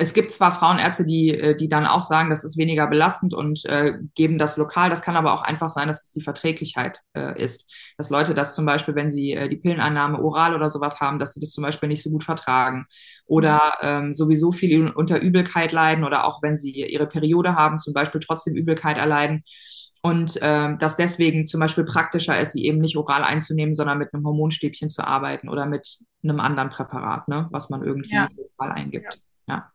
es gibt zwar Frauenärzte, die, äh, die dann auch sagen, das ist weniger belastend und äh, geben das lokal. Das kann aber auch einfach sein, dass es die Verträglichkeit äh, ist. Dass Leute das zum Beispiel, wenn sie äh, die Pilleneinnahme oral oder sowas haben, dass sie das zum Beispiel nicht so gut vertragen. Oder ähm, sowieso viel unter Übelkeit leiden oder auch wenn sie ihre Periode haben, zum Beispiel trotzdem Übelkeit erleiden. Und ähm, dass deswegen zum Beispiel praktischer ist, sie eben nicht oral einzunehmen, sondern mit einem Hormonstäbchen zu arbeiten oder mit einem anderen Präparat, ne, was man irgendwie ja. oral eingibt. Ja. ja.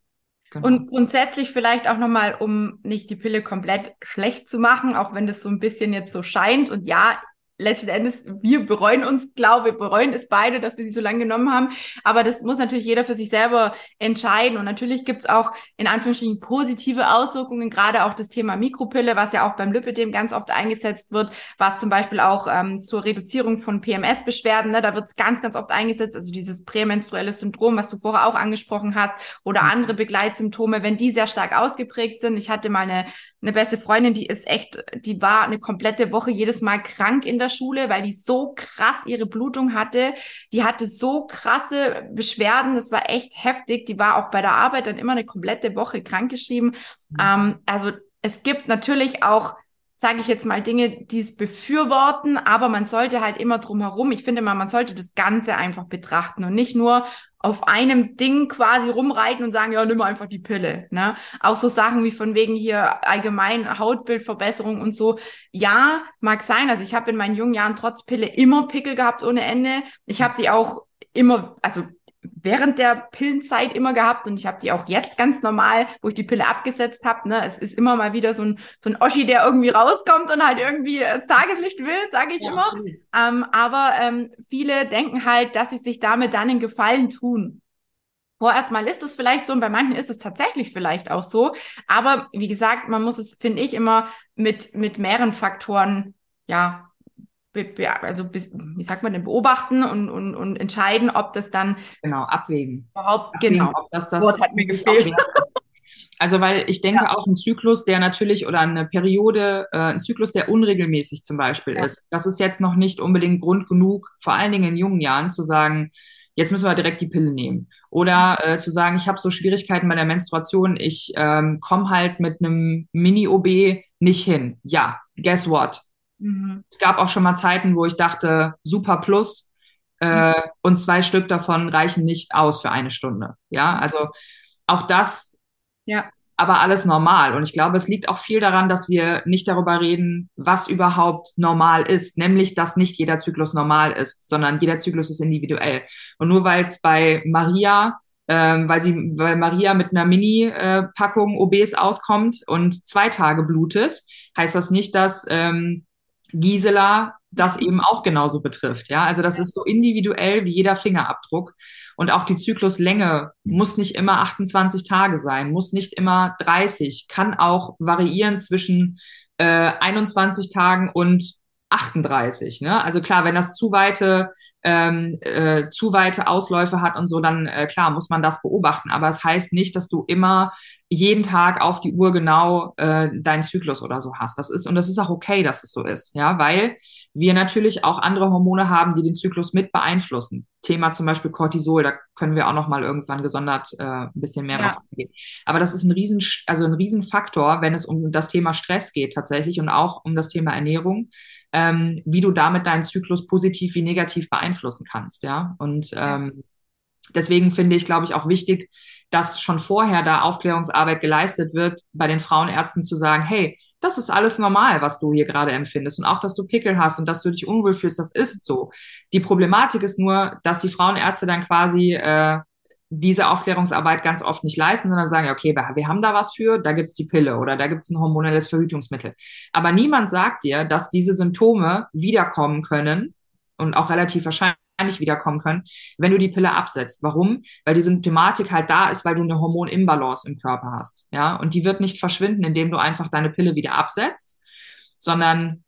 Genau. Und grundsätzlich vielleicht auch nochmal, um nicht die Pille komplett schlecht zu machen, auch wenn das so ein bisschen jetzt so scheint. Und ja, letzten Endes, wir bereuen uns, glaube wir bereuen es beide, dass wir sie so lange genommen haben. Aber das muss natürlich jeder für sich selber entscheiden. Und natürlich gibt's auch in Anführungsstrichen positive Auswirkungen, gerade auch das Thema Mikropille, was ja auch beim Lipidem ganz oft eingesetzt wird, was zum Beispiel auch ähm, zur Reduzierung von PMS-Beschwerden, ne, da wird's ganz, ganz oft eingesetzt, also dieses prämenstruelle Syndrom, was du vorher auch angesprochen hast, oder mhm. andere Begleitsymptome, wenn die sehr stark ausgeprägt sind. Ich hatte mal eine, eine beste Freundin, die ist echt, die war eine komplette Woche jedes Mal krank in der Schule, weil die so krass ihre Blutung hatte. Die hatte so krasse Beschwerden, das war echt heftig. Die war auch bei der Arbeit dann immer eine komplette Woche krankgeschrieben. Mhm. Ähm, also es gibt natürlich auch sage ich jetzt mal, Dinge, die es befürworten, aber man sollte halt immer drum herum, ich finde mal, man sollte das Ganze einfach betrachten und nicht nur auf einem Ding quasi rumreiten und sagen, ja, nimm einfach die Pille. Ne? Auch so Sachen wie von wegen hier allgemein Hautbildverbesserung und so. Ja, mag sein. Also ich habe in meinen jungen Jahren trotz Pille immer Pickel gehabt ohne Ende. Ich habe die auch immer, also während der Pillenzeit immer gehabt und ich habe die auch jetzt ganz normal, wo ich die Pille abgesetzt habe. Ne? Es ist immer mal wieder so ein, so ein Oschi, der irgendwie rauskommt und halt irgendwie ins Tageslicht will, sage ich ja, immer. Ähm, aber ähm, viele denken halt, dass sie sich damit dann einen Gefallen tun. Vorerst mal ist es vielleicht so und bei manchen ist es tatsächlich vielleicht auch so. Aber wie gesagt, man muss es, finde ich, immer mit, mit mehreren Faktoren ja, also wie sagt man denn, beobachten und, und, und entscheiden, ob das dann genau abwägen. Überhaupt abwägen, genau. Ob das das Wort hat mir gefehlt. Also weil ich denke ja. auch ein Zyklus, der natürlich oder eine Periode, äh, ein Zyklus, der unregelmäßig zum Beispiel ja. ist, das ist jetzt noch nicht unbedingt Grund genug, vor allen Dingen in jungen Jahren zu sagen, jetzt müssen wir direkt die Pille nehmen. Oder äh, zu sagen, ich habe so Schwierigkeiten bei der Menstruation, ich ähm, komme halt mit einem Mini-OB nicht hin. Ja, guess what? Mhm. Es gab auch schon mal Zeiten, wo ich dachte, super plus, äh, und zwei Stück davon reichen nicht aus für eine Stunde. Ja, also auch das ja aber alles normal. Und ich glaube, es liegt auch viel daran, dass wir nicht darüber reden, was überhaupt normal ist, nämlich, dass nicht jeder Zyklus normal ist, sondern jeder Zyklus ist individuell. Und nur weil es bei Maria ähm, weil sie, weil Maria mit einer Mini-Packung OBs auskommt und zwei Tage blutet, heißt das nicht, dass ähm, Gisela das eben auch genauso betrifft. Ja, also das ist so individuell wie jeder Fingerabdruck. Und auch die Zykluslänge muss nicht immer 28 Tage sein, muss nicht immer 30, kann auch variieren zwischen äh, 21 Tagen und 38. Ne? Also klar, wenn das zu weite ähm, äh, zu weite Ausläufe hat und so, dann äh, klar muss man das beobachten. Aber es heißt nicht, dass du immer jeden Tag auf die Uhr genau äh, deinen Zyklus oder so hast. Das ist und das ist auch okay, dass es so ist, ja, weil wir natürlich auch andere Hormone haben, die den Zyklus mit beeinflussen. Thema zum Beispiel Cortisol, da können wir auch noch mal irgendwann gesondert äh, ein bisschen mehr ja. drauf eingehen. Aber das ist ein riesen, also ein Riesenfaktor, wenn es um das Thema Stress geht tatsächlich und auch um das Thema Ernährung, ähm, wie du damit deinen Zyklus positiv wie negativ beeinflussen kannst, ja. Und ähm, Deswegen finde ich, glaube ich, auch wichtig, dass schon vorher da Aufklärungsarbeit geleistet wird, bei den Frauenärzten zu sagen, hey, das ist alles normal, was du hier gerade empfindest. Und auch, dass du Pickel hast und dass du dich unwohl fühlst, das ist so. Die Problematik ist nur, dass die Frauenärzte dann quasi äh, diese Aufklärungsarbeit ganz oft nicht leisten, sondern sagen, okay, wir haben da was für, da gibt's die Pille oder da gibt's ein hormonelles Verhütungsmittel. Aber niemand sagt dir, dass diese Symptome wiederkommen können und auch relativ wahrscheinlich wiederkommen können, wenn du die Pille absetzt. Warum? Weil die Symptomatik halt da ist, weil du eine Hormonimbalance im Körper hast. Ja, und die wird nicht verschwinden, indem du einfach deine Pille wieder absetzt, sondern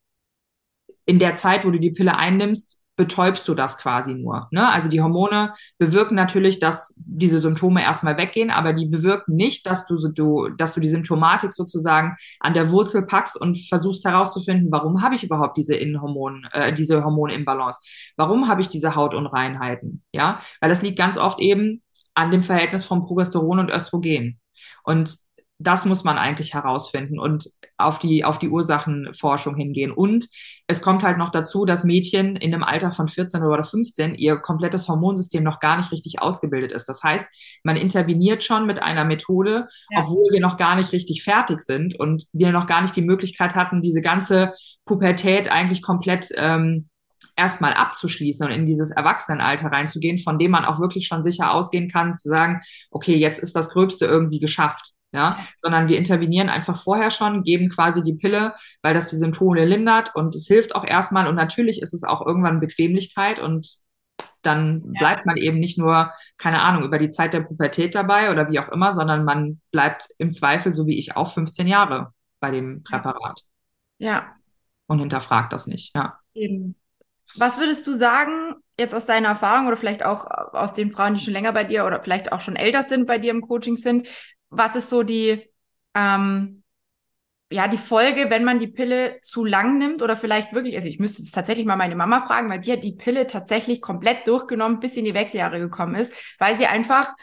in der Zeit, wo du die Pille einnimmst, betäubst du das quasi nur. Ne? Also die Hormone bewirken natürlich, dass diese Symptome erstmal weggehen, aber die bewirken nicht, dass du, du, dass du die Symptomatik sozusagen an der Wurzel packst und versuchst herauszufinden, warum habe ich überhaupt diese Innenhormon, äh, diese Hormonimbalance? Warum habe ich diese Hautunreinheiten? Ja, weil das liegt ganz oft eben an dem Verhältnis von Progesteron und Östrogen. Und das muss man eigentlich herausfinden und auf die, auf die Ursachenforschung hingehen. Und es kommt halt noch dazu, dass Mädchen in einem Alter von 14 oder 15 ihr komplettes Hormonsystem noch gar nicht richtig ausgebildet ist. Das heißt, man interveniert schon mit einer Methode, ja. obwohl wir noch gar nicht richtig fertig sind und wir noch gar nicht die Möglichkeit hatten, diese ganze Pubertät eigentlich komplett ähm, erstmal abzuschließen und in dieses Erwachsenenalter reinzugehen, von dem man auch wirklich schon sicher ausgehen kann, zu sagen, okay, jetzt ist das Gröbste irgendwie geschafft ja, sondern wir intervenieren einfach vorher schon, geben quasi die Pille, weil das die Symptome lindert und es hilft auch erstmal und natürlich ist es auch irgendwann Bequemlichkeit und dann ja. bleibt man eben nicht nur, keine Ahnung, über die Zeit der Pubertät dabei oder wie auch immer, sondern man bleibt im Zweifel, so wie ich auch, 15 Jahre bei dem Präparat. Ja. Und hinterfragt das nicht, ja. Eben. Was würdest du sagen, jetzt aus deiner Erfahrung oder vielleicht auch aus den Frauen, die schon länger bei dir oder vielleicht auch schon älter sind, bei dir im Coaching sind, was ist so die, ähm, ja, die Folge, wenn man die Pille zu lang nimmt oder vielleicht wirklich, also ich müsste jetzt tatsächlich mal meine Mama fragen, weil die hat die Pille tatsächlich komplett durchgenommen, bis sie in die Wechseljahre gekommen ist, weil sie einfach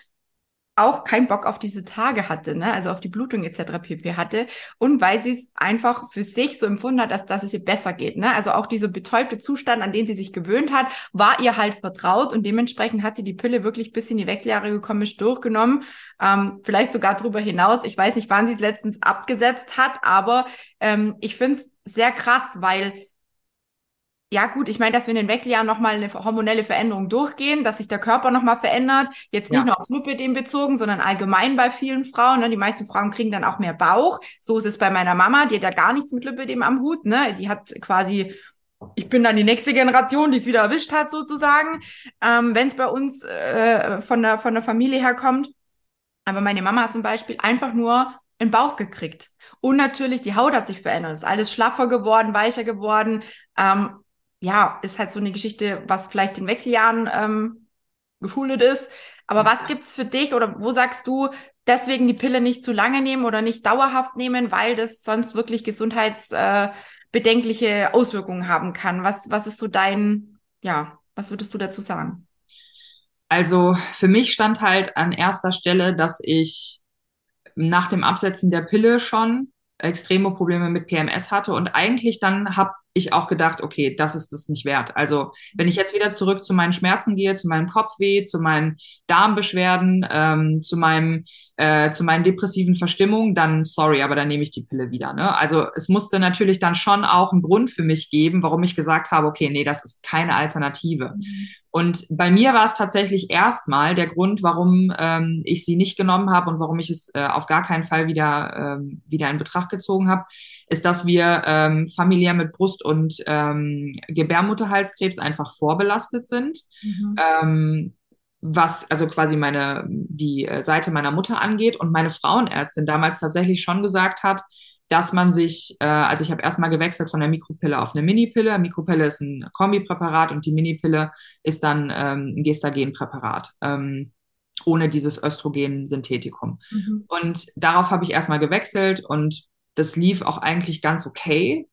auch keinen Bock auf diese Tage hatte, ne? also auf die Blutung etc. pp. hatte und weil sie es einfach für sich so empfunden hat, dass, dass es ihr besser geht. Ne? Also auch dieser betäubte Zustand, an den sie sich gewöhnt hat, war ihr halt vertraut und dementsprechend hat sie die Pille wirklich bis in die Wechseljahre gekommen ist, durchgenommen, ähm, vielleicht sogar darüber hinaus. Ich weiß nicht, wann sie es letztens abgesetzt hat, aber ähm, ich finde es sehr krass, weil ja gut, ich meine, dass wir in den Wechseljahren nochmal eine hormonelle Veränderung durchgehen, dass sich der Körper nochmal verändert, jetzt nicht ja. nur aufs Lipidem bezogen, sondern allgemein bei vielen Frauen. Ne? Die meisten Frauen kriegen dann auch mehr Bauch. So ist es bei meiner Mama, die hat ja gar nichts mit Lipidem am Hut. Ne? Die hat quasi ich bin dann die nächste Generation, die es wieder erwischt hat, sozusagen, ähm, wenn es bei uns äh, von, der, von der Familie herkommt. Aber meine Mama hat zum Beispiel einfach nur einen Bauch gekriegt. Und natürlich, die Haut hat sich verändert. Ist alles schlaffer geworden, weicher geworden. Ähm, ja, ist halt so eine Geschichte, was vielleicht in Wechseljahren ähm, geschuldet ist. Aber was gibt's für dich oder wo sagst du, deswegen die Pille nicht zu lange nehmen oder nicht dauerhaft nehmen, weil das sonst wirklich gesundheitsbedenkliche äh, Auswirkungen haben kann? Was, was ist so dein, ja, was würdest du dazu sagen? Also für mich stand halt an erster Stelle, dass ich nach dem Absetzen der Pille schon extreme Probleme mit PMS hatte und eigentlich dann habe ich auch gedacht, okay, das ist es nicht wert. Also wenn ich jetzt wieder zurück zu meinen Schmerzen gehe, zu meinem Kopfweh, zu meinen Darmbeschwerden, ähm, zu meinem äh, zu meinen depressiven Verstimmungen, dann sorry, aber dann nehme ich die Pille wieder. Ne? Also es musste natürlich dann schon auch einen Grund für mich geben, warum ich gesagt habe, okay, nee, das ist keine Alternative. Mhm. Und bei mir war es tatsächlich erstmal der Grund, warum ähm, ich sie nicht genommen habe und warum ich es äh, auf gar keinen Fall wieder, ähm, wieder in Betracht gezogen habe, ist, dass wir ähm, familiär mit Brust- und ähm, Gebärmutterhalskrebs einfach vorbelastet sind. Mhm. Ähm, was also quasi meine die äh, Seite meiner Mutter angeht und meine Frauenärztin damals tatsächlich schon gesagt hat, dass man sich, äh, also ich habe erstmal gewechselt von der Mikropille auf eine Minipille. Mikropille ist ein Kombipräparat und die Minipille ist dann ähm, ein Gestagenpräparat. Ähm, ohne dieses Östrogen-Synthetikum. Mhm. Und darauf habe ich erstmal gewechselt und das lief auch eigentlich ganz okay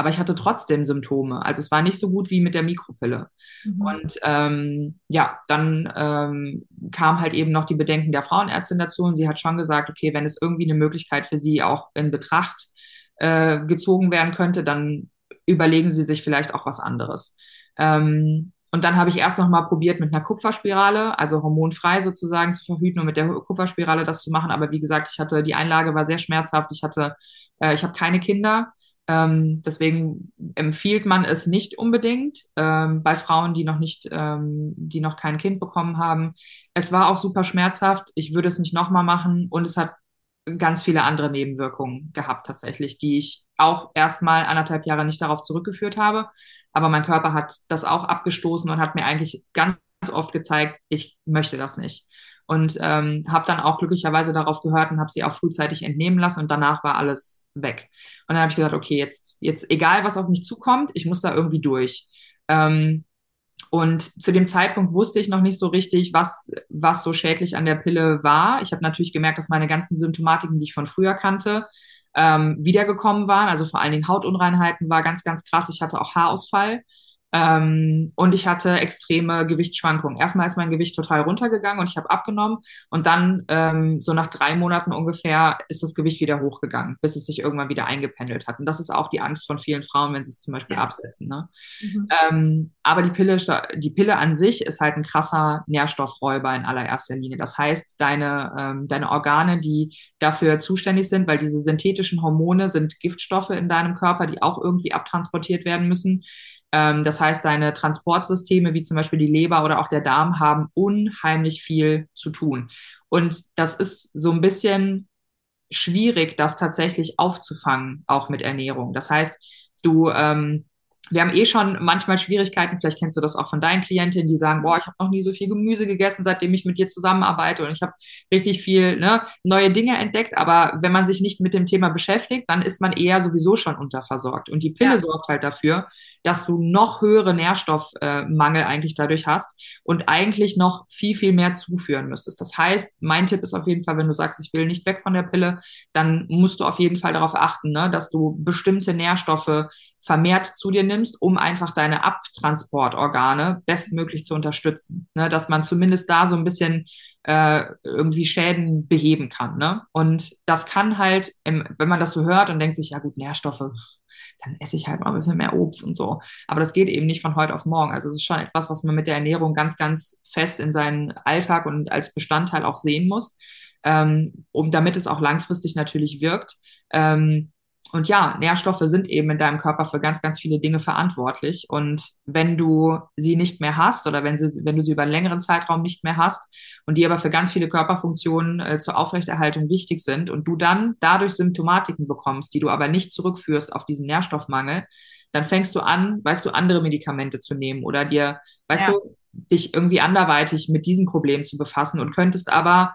aber ich hatte trotzdem Symptome. Also es war nicht so gut wie mit der Mikropille. Mhm. Und ähm, ja, dann ähm, kam halt eben noch die Bedenken der Frauenärztin dazu und sie hat schon gesagt, okay, wenn es irgendwie eine Möglichkeit für sie auch in Betracht äh, gezogen werden könnte, dann überlegen sie sich vielleicht auch was anderes. Ähm, und dann habe ich erst noch mal probiert, mit einer Kupferspirale, also hormonfrei sozusagen zu verhüten und mit der Kupferspirale das zu machen. Aber wie gesagt, ich hatte, die Einlage war sehr schmerzhaft. Ich hatte, äh, ich habe keine Kinder. Ähm, deswegen empfiehlt man es nicht unbedingt ähm, bei Frauen, die noch nicht, ähm, die noch kein Kind bekommen haben. Es war auch super schmerzhaft. Ich würde es nicht nochmal machen und es hat ganz viele andere Nebenwirkungen gehabt tatsächlich, die ich auch erstmal anderthalb Jahre nicht darauf zurückgeführt habe. Aber mein Körper hat das auch abgestoßen und hat mir eigentlich ganz oft gezeigt, ich möchte das nicht und ähm, habe dann auch glücklicherweise darauf gehört und habe sie auch frühzeitig entnehmen lassen und danach war alles weg. Und dann habe ich gesagt, okay, jetzt, jetzt egal, was auf mich zukommt, ich muss da irgendwie durch. Ähm, und zu dem Zeitpunkt wusste ich noch nicht so richtig, was, was so schädlich an der Pille war. Ich habe natürlich gemerkt, dass meine ganzen Symptomatiken, die ich von früher kannte, ähm, wiedergekommen waren. Also vor allen Dingen Hautunreinheiten war ganz, ganz krass. Ich hatte auch Haarausfall. Ähm, und ich hatte extreme Gewichtsschwankungen. Erstmal ist mein Gewicht total runtergegangen und ich habe abgenommen. Und dann, ähm, so nach drei Monaten ungefähr, ist das Gewicht wieder hochgegangen, bis es sich irgendwann wieder eingependelt hat. Und das ist auch die Angst von vielen Frauen, wenn sie es zum Beispiel ja. absetzen. Ne? Mhm. Ähm, aber die Pille, die Pille an sich ist halt ein krasser Nährstoffräuber in allererster Linie. Das heißt, deine, ähm, deine Organe, die dafür zuständig sind, weil diese synthetischen Hormone sind Giftstoffe in deinem Körper, die auch irgendwie abtransportiert werden müssen ähm, das heißt, deine Transportsysteme, wie zum Beispiel die Leber oder auch der Darm, haben unheimlich viel zu tun. Und das ist so ein bisschen schwierig, das tatsächlich aufzufangen, auch mit Ernährung. Das heißt, du ähm, wir haben eh schon manchmal Schwierigkeiten, vielleicht kennst du das auch von deinen Klientinnen, die sagen, boah, ich habe noch nie so viel Gemüse gegessen, seitdem ich mit dir zusammenarbeite und ich habe richtig viel ne, neue Dinge entdeckt. Aber wenn man sich nicht mit dem Thema beschäftigt, dann ist man eher sowieso schon unterversorgt. Und die Pille ja. sorgt halt dafür, dass du noch höhere Nährstoffmangel äh, eigentlich dadurch hast und eigentlich noch viel, viel mehr zuführen müsstest. Das heißt, mein Tipp ist auf jeden Fall, wenn du sagst, ich will nicht weg von der Pille, dann musst du auf jeden Fall darauf achten, ne, dass du bestimmte Nährstoffe vermehrt zu dir nimmst, um einfach deine Abtransportorgane bestmöglich zu unterstützen. Ne? Dass man zumindest da so ein bisschen äh, irgendwie Schäden beheben kann. Ne? Und das kann halt, im, wenn man das so hört und denkt sich, ja gut, Nährstoffe, dann esse ich halt mal ein bisschen mehr Obst und so. Aber das geht eben nicht von heute auf morgen. Also es ist schon etwas, was man mit der Ernährung ganz, ganz fest in seinen Alltag und als Bestandteil auch sehen muss, ähm, um damit es auch langfristig natürlich wirkt. Ähm, und ja, Nährstoffe sind eben in deinem Körper für ganz, ganz viele Dinge verantwortlich. Und wenn du sie nicht mehr hast oder wenn, sie, wenn du sie über einen längeren Zeitraum nicht mehr hast und die aber für ganz viele Körperfunktionen äh, zur Aufrechterhaltung wichtig sind und du dann dadurch Symptomatiken bekommst, die du aber nicht zurückführst auf diesen Nährstoffmangel, dann fängst du an, weißt du, andere Medikamente zu nehmen oder dir, weißt ja. du, dich irgendwie anderweitig mit diesem Problem zu befassen und könntest aber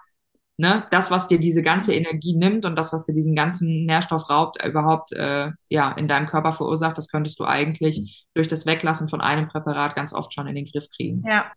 ne, das, was dir diese ganze Energie nimmt und das, was dir diesen ganzen Nährstoff raubt, überhaupt äh, ja in deinem Körper verursacht, das könntest du eigentlich durch das Weglassen von einem Präparat ganz oft schon in den Griff kriegen. Ja.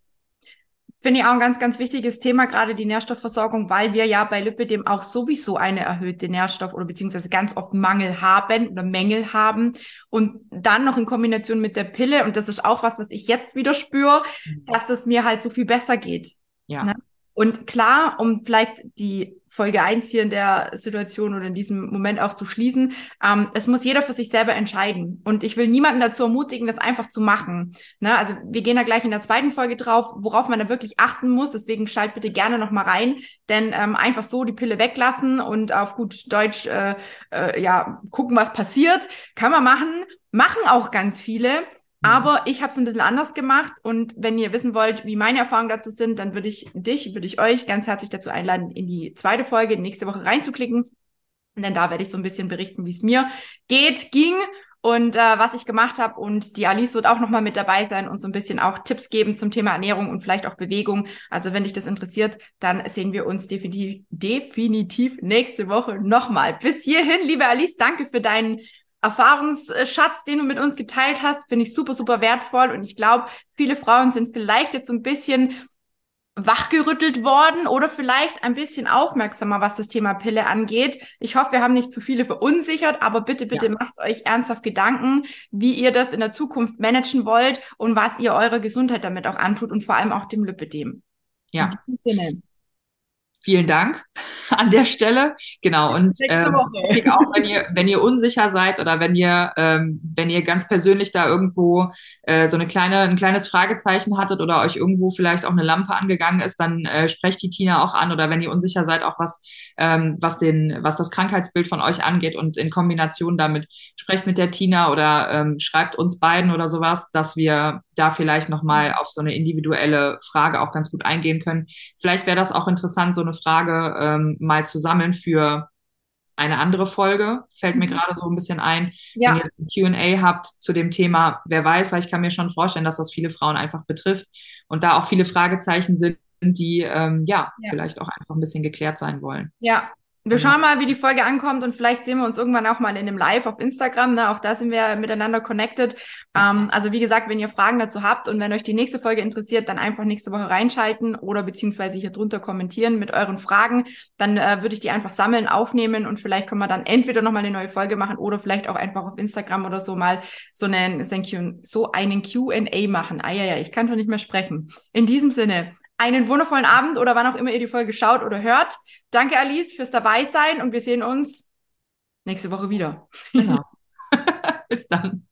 Finde ich auch ein ganz, ganz wichtiges Thema, gerade die Nährstoffversorgung, weil wir ja bei Lipidem auch sowieso eine erhöhte Nährstoff- oder beziehungsweise ganz oft Mangel haben oder Mängel haben. Und dann noch in Kombination mit der Pille, und das ist auch was, was ich jetzt wieder spüre, mhm. dass es mir halt so viel besser geht. Ja. Ne? Und klar, um vielleicht die Folge eins hier in der Situation oder in diesem Moment auch zu schließen. Ähm, es muss jeder für sich selber entscheiden. Und ich will niemanden dazu ermutigen, das einfach zu machen. Ne? Also wir gehen da gleich in der zweiten Folge drauf, worauf man da wirklich achten muss. Deswegen schalt bitte gerne noch mal rein. Denn ähm, einfach so die Pille weglassen und auf gut Deutsch äh, äh, ja gucken, was passiert, kann man machen. Machen auch ganz viele. Mhm. Aber ich habe es ein bisschen anders gemacht und wenn ihr wissen wollt, wie meine Erfahrungen dazu sind, dann würde ich dich, würde ich euch ganz herzlich dazu einladen, in die zweite Folge nächste Woche reinzuklicken. Denn da werde ich so ein bisschen berichten, wie es mir geht, ging und äh, was ich gemacht habe. Und die Alice wird auch nochmal mit dabei sein und so ein bisschen auch Tipps geben zum Thema Ernährung und vielleicht auch Bewegung. Also wenn dich das interessiert, dann sehen wir uns definitiv, definitiv nächste Woche nochmal. Bis hierhin, liebe Alice, danke für deinen Erfahrungsschatz, den du mit uns geteilt hast, finde ich super, super wertvoll. Und ich glaube, viele Frauen sind vielleicht jetzt so ein bisschen wachgerüttelt worden oder vielleicht ein bisschen aufmerksamer, was das Thema Pille angeht. Ich hoffe, wir haben nicht zu viele verunsichert, aber bitte, bitte ja. macht euch ernsthaft Gedanken, wie ihr das in der Zukunft managen wollt und was ihr eurer Gesundheit damit auch antut und vor allem auch dem Lipidem. Ja. Vielen Dank an der Stelle. Genau. Und ähm, auch wenn ihr, wenn ihr unsicher seid oder wenn ihr, ähm, wenn ihr ganz persönlich da irgendwo äh, so eine kleine, ein kleines Fragezeichen hattet oder euch irgendwo vielleicht auch eine Lampe angegangen ist, dann äh, sprecht die Tina auch an. Oder wenn ihr unsicher seid, auch was, ähm, was den, was das Krankheitsbild von euch angeht und in Kombination damit sprecht mit der Tina oder ähm, schreibt uns beiden oder sowas, dass wir da vielleicht nochmal auf so eine individuelle Frage auch ganz gut eingehen können. Vielleicht wäre das auch interessant, so eine Frage ähm, mal zu sammeln für eine andere Folge, fällt mir mhm. gerade so ein bisschen ein. Ja. Wenn ihr ein QA habt zu dem Thema, wer weiß, weil ich kann mir schon vorstellen, dass das viele Frauen einfach betrifft und da auch viele Fragezeichen sind, die ähm, ja, ja, vielleicht auch einfach ein bisschen geklärt sein wollen. Ja, wir genau. schauen mal, wie die Folge ankommt und vielleicht sehen wir uns irgendwann auch mal in einem Live auf Instagram. Ne? Auch da sind wir miteinander connected. Ähm, also wie gesagt, wenn ihr Fragen dazu habt und wenn euch die nächste Folge interessiert, dann einfach nächste Woche reinschalten oder beziehungsweise hier drunter kommentieren mit euren Fragen. Dann äh, würde ich die einfach sammeln, aufnehmen und vielleicht können wir dann entweder nochmal eine neue Folge machen oder vielleicht auch einfach auf Instagram oder so mal so einen, so einen Q&A machen. Ah ja, ja, ich kann doch nicht mehr sprechen. In diesem Sinne, einen wundervollen Abend oder wann auch immer ihr die Folge schaut oder hört. Danke, Alice, fürs dabei sein und wir sehen uns nächste Woche wieder. Genau. Bis dann.